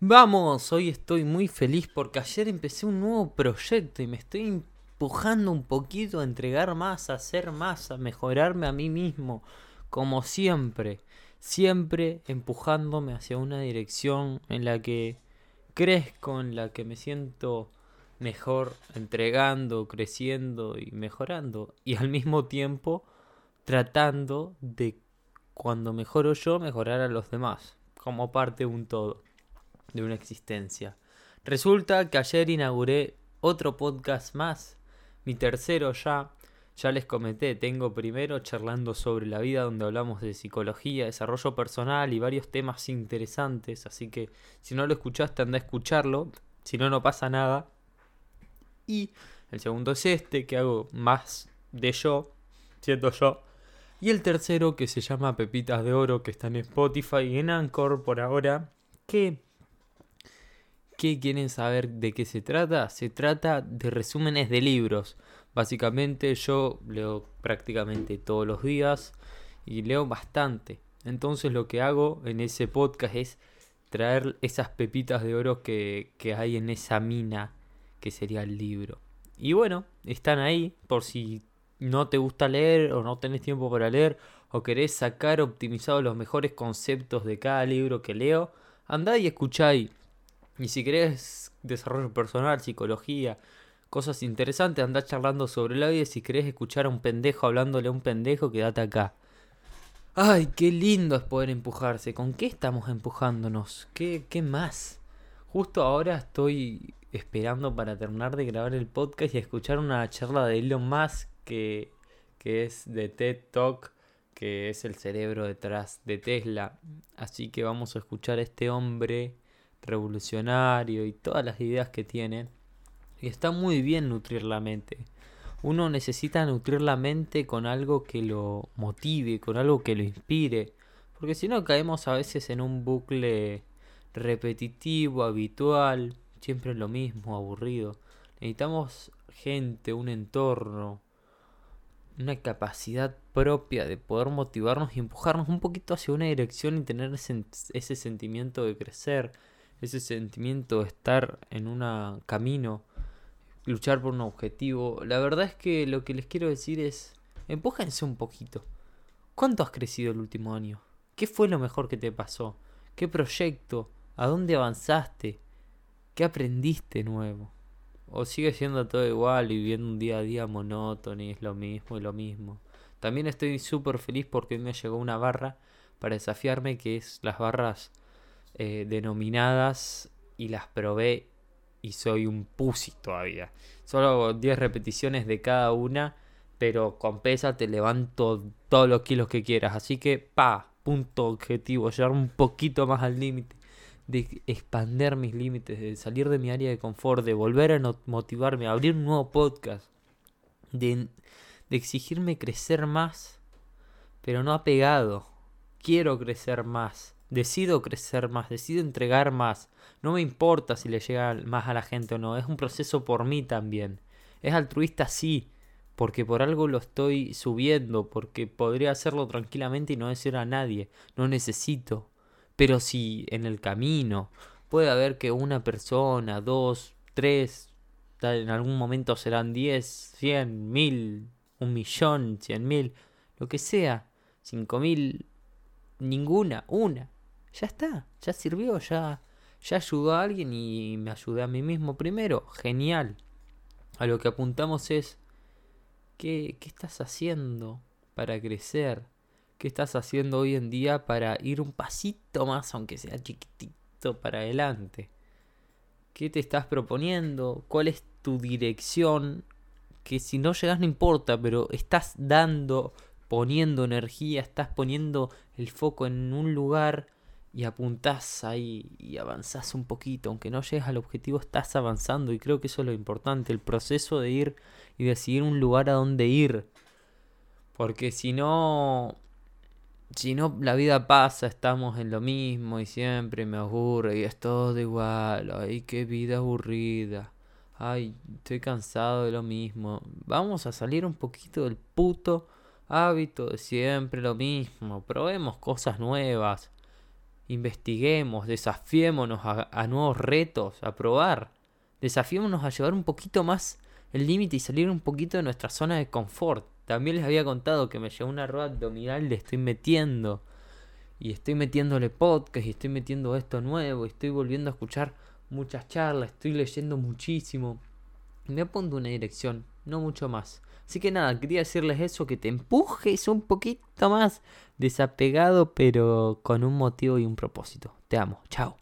Vamos, hoy estoy muy feliz porque ayer empecé un nuevo proyecto y me estoy empujando un poquito a entregar más, a hacer más, a mejorarme a mí mismo, como siempre, siempre empujándome hacia una dirección en la que crezco, en la que me siento mejor, entregando, creciendo y mejorando, y al mismo tiempo tratando de cuando mejoro yo, mejorar a los demás, como parte de un todo de una existencia. Resulta que ayer inauguré otro podcast más, mi tercero ya. Ya les comenté, tengo primero charlando sobre la vida donde hablamos de psicología, desarrollo personal y varios temas interesantes, así que si no lo escuchaste anda a escucharlo, si no no pasa nada. Y el segundo es este, que hago más de yo, siento yo. Y el tercero que se llama Pepitas de Oro, que está en Spotify y en Anchor por ahora, que ¿Qué quieren saber de qué se trata? Se trata de resúmenes de libros. Básicamente yo leo prácticamente todos los días y leo bastante. Entonces lo que hago en ese podcast es traer esas pepitas de oro que, que hay en esa mina que sería el libro. Y bueno, están ahí por si no te gusta leer o no tenés tiempo para leer o querés sacar optimizados los mejores conceptos de cada libro que leo, andá y escucháis y si querés desarrollo personal, psicología, cosas interesantes, andá charlando sobre la vida. Si querés escuchar a un pendejo hablándole a un pendejo, quédate acá. Ay, qué lindo es poder empujarse. ¿Con qué estamos empujándonos? ¿Qué, qué más? Justo ahora estoy esperando para terminar de grabar el podcast y escuchar una charla de Elon Musk que, que es de TED Talk, que es el cerebro detrás de Tesla. Así que vamos a escuchar a este hombre revolucionario y todas las ideas que tiene. Y está muy bien nutrir la mente. Uno necesita nutrir la mente con algo que lo motive, con algo que lo inspire. Porque si no caemos a veces en un bucle repetitivo, habitual, siempre lo mismo, aburrido. Necesitamos gente, un entorno, una capacidad propia de poder motivarnos y empujarnos un poquito hacia una dirección y tener ese, ese sentimiento de crecer, ese sentimiento de estar en un camino, luchar por un objetivo. La verdad es que lo que les quiero decir es, empújense un poquito. ¿Cuánto has crecido el último año? ¿Qué fue lo mejor que te pasó? ¿Qué proyecto? ¿A dónde avanzaste? ¿Qué aprendiste nuevo? ¿O sigue siendo todo igual y viviendo un día a día monótono y es lo mismo y lo mismo? También estoy súper feliz porque hoy me llegó una barra para desafiarme que es las barras eh, denominadas y las probé y soy un pussy todavía. Solo 10 repeticiones de cada una, pero con pesa te levanto todos los kilos que quieras. Así que, pa, punto objetivo, llegar un poquito más al límite, de expander mis límites, de salir de mi área de confort, de volver a motivarme, a abrir un nuevo podcast, de, de exigirme crecer más, pero no apegado. Quiero crecer más Decido crecer más, decido entregar más. No me importa si le llega más a la gente o no. Es un proceso por mí también. Es altruista sí, porque por algo lo estoy subiendo, porque podría hacerlo tranquilamente y no decir a nadie. No necesito. Pero si en el camino puede haber que una persona, dos, tres, en algún momento serán diez, cien, mil, un millón, cien mil, lo que sea, cinco mil, ninguna, una ya está, ya sirvió, ya, ya ayudó a alguien y me ayudé a mí mismo primero. Genial. A lo que apuntamos es, ¿qué, qué estás haciendo para crecer? ¿Qué estás haciendo hoy en día para ir un pasito más, aunque sea chiquitito, para adelante? ¿Qué te estás proponiendo? ¿Cuál es tu dirección? Que si no llegas no importa, pero estás dando, poniendo energía, estás poniendo el foco en un lugar y apuntás ahí y avanzás un poquito, aunque no llegues al objetivo, estás avanzando y creo que eso es lo importante, el proceso de ir y decidir un lugar a donde ir. Porque si no, si no la vida pasa, estamos en lo mismo y siempre me aburre y es todo igual, ay, qué vida aburrida. Ay, estoy cansado de lo mismo. Vamos a salir un poquito del puto hábito de siempre lo mismo. Probemos cosas nuevas investiguemos, desafiémonos a, a nuevos retos, a probar. Desafiémonos a llevar un poquito más el límite y salir un poquito de nuestra zona de confort. También les había contado que me llevó una rueda abdominal, le estoy metiendo. Y estoy metiéndole podcast y estoy metiendo esto nuevo. Y estoy volviendo a escuchar muchas charlas, estoy leyendo muchísimo. Me apunto una dirección, no mucho más. Así que nada, quería decirles eso, que te empujes un poquito más desapegado, pero con un motivo y un propósito. Te amo, chao.